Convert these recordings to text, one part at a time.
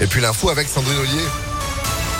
Et puis l'info avec Sandrine Ollier.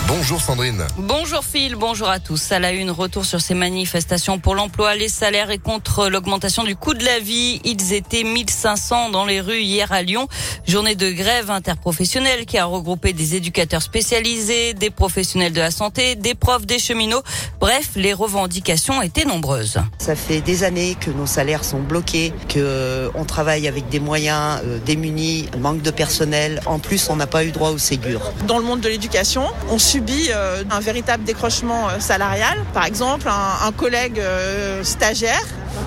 Bonjour Sandrine. Bonjour Phil, bonjour à tous. À la une, retour sur ces manifestations pour l'emploi, les salaires et contre l'augmentation du coût de la vie. Ils étaient 1500 dans les rues hier à Lyon. Journée de grève interprofessionnelle qui a regroupé des éducateurs spécialisés, des professionnels de la santé, des profs, des cheminots. Bref, les revendications étaient nombreuses. Ça fait des années que nos salaires sont bloqués, que on travaille avec des moyens euh, démunis, manque de personnel. En plus, on n'a pas eu droit au Ségur. Dans le monde de l'éducation, on subit euh, un véritable décrochement euh, salarial. Par exemple, un, collègue euh, stagiaire,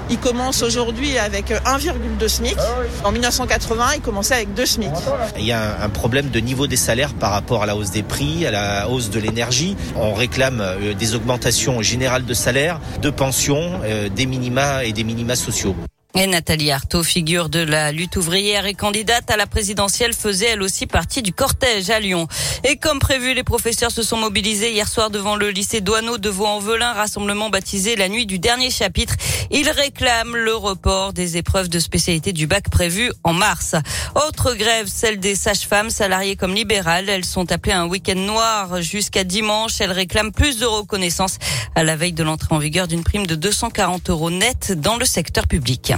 il commence aujourd'hui avec 1,2 SMIC. En 1980, il commençait avec 2 SMIC. Il y a un problème de niveau des salaires par rapport à la hausse des prix, à la hausse de l'énergie. On réclame des augmentations générales de salaires, de pensions, des minima et des minima sociaux. Et Nathalie Arthaud, figure de la lutte ouvrière et candidate à la présidentielle, faisait elle aussi partie du cortège à Lyon. Et comme prévu, les professeurs se sont mobilisés hier soir devant le lycée Douaneau de Vaux-en-Velin, rassemblement baptisé la nuit du dernier chapitre. Ils réclament le report des épreuves de spécialité du bac prévu en mars. Autre grève, celle des sages-femmes, salariées comme libérales. Elles sont appelées à un week-end noir jusqu'à dimanche. Elles réclament plus de reconnaissance à la veille de l'entrée en vigueur d'une prime de 240 euros net dans le secteur public.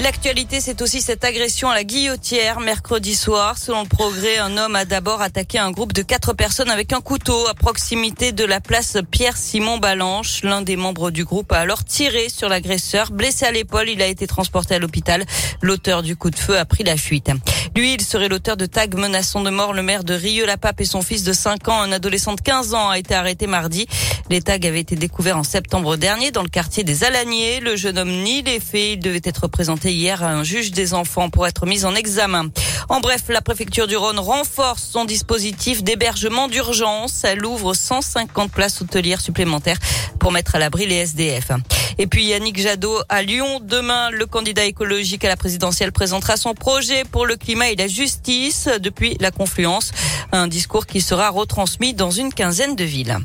L'actualité, c'est aussi cette agression à la guillotière mercredi soir. Selon le progrès, un homme a d'abord attaqué un groupe de quatre personnes avec un couteau à proximité de la place Pierre-Simon Balanche. L'un des membres du groupe a alors tiré sur l'agresseur. Blessé à l'épaule, il a été transporté à l'hôpital. L'auteur du coup de feu a pris la fuite. Lui, il serait l'auteur de tags menaçant de mort le maire de Rieux-la-Pape et son fils de 5 ans, un adolescent de 15 ans, a été arrêté mardi. Les tags avaient été découverts en septembre dernier dans le quartier des Alaniers. Le jeune homme nie les faits. Il devait être présenté hier à un juge des enfants pour être mis en examen. En bref, la préfecture du Rhône renforce son dispositif d'hébergement d'urgence. Elle ouvre 150 places hôtelières supplémentaires pour mettre à l'abri les SDF. Et puis Yannick Jadot à Lyon. Demain, le candidat écologique à la présidentielle présentera son projet pour le climat et la justice depuis la confluence. Un discours qui sera retransmis dans une quinzaine de villes.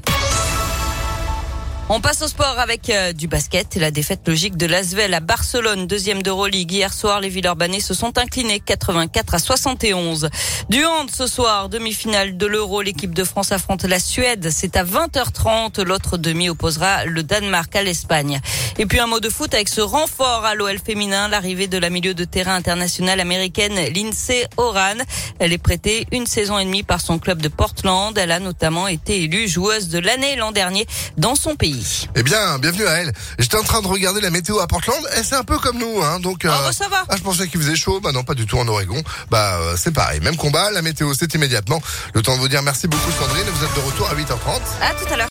On passe au sport avec euh, du basket. La défaite logique de l'Asvel à Barcelone, deuxième d'Euroleague. Hier soir, les Villeurbanais se sont inclinés 84 à 71. Du hand ce soir, demi-finale de l'Euro. L'équipe de France affronte la Suède. C'est à 20h30. L'autre demi opposera le Danemark à l'Espagne. Et puis un mot de foot avec ce renfort à l'OL féminin, l'arrivée de la milieu de terrain internationale américaine Lindsay Oran. Elle est prêtée une saison et demie par son club de Portland. Elle a notamment été élue joueuse de l'année l'an dernier dans son pays. Eh bien, bienvenue à elle. J'étais en train de regarder la météo à Portland et c'est un peu comme nous, hein. Donc, Ah bah, ça va. ah, je pensais qu'il faisait chaud. Bah non, pas du tout en Oregon. Bah, euh, c'est pareil. Même combat. La météo, c'est immédiatement. Le temps de vous dire merci beaucoup, Sandrine. Vous êtes de retour à 8h30. À tout à l'heure.